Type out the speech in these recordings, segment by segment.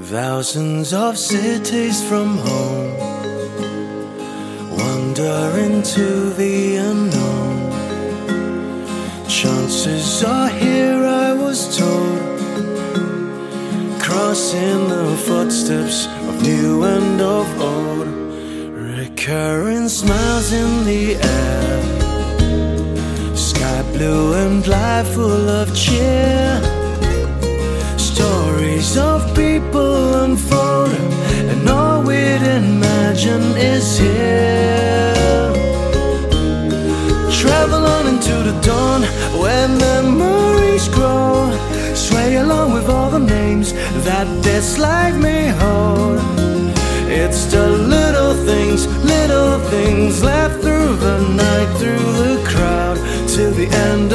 Thousands of cities from home wander into the unknown. Chances are here, I was told, crossing the footsteps of new and of old. Recurring smiles in the air, sky blue and life full of cheer. Imagine is here. Travel on into the dawn where memories grow. Sway along with all the names that this life may hold. It's the little things, little things left through the night, through the crowd, to the end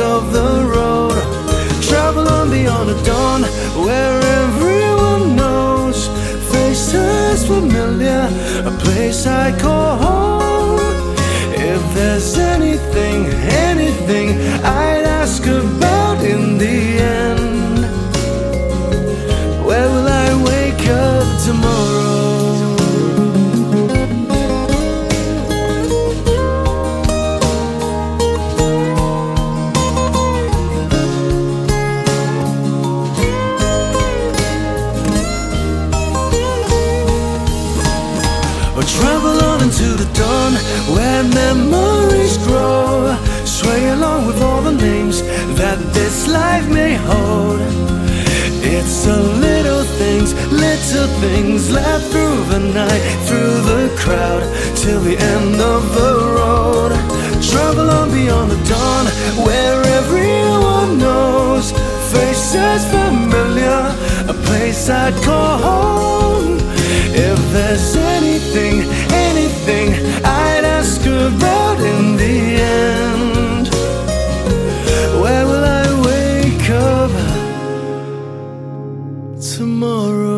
familiar, a place I call home. Or travel on into the dawn where memories grow. Sway along with all the names that this life may hold. It's the little things, little things left through the night, through the crowd, till the end of the road. Travel on beyond the dawn where everyone knows. Faces familiar, a place I'd call home. tomorrow.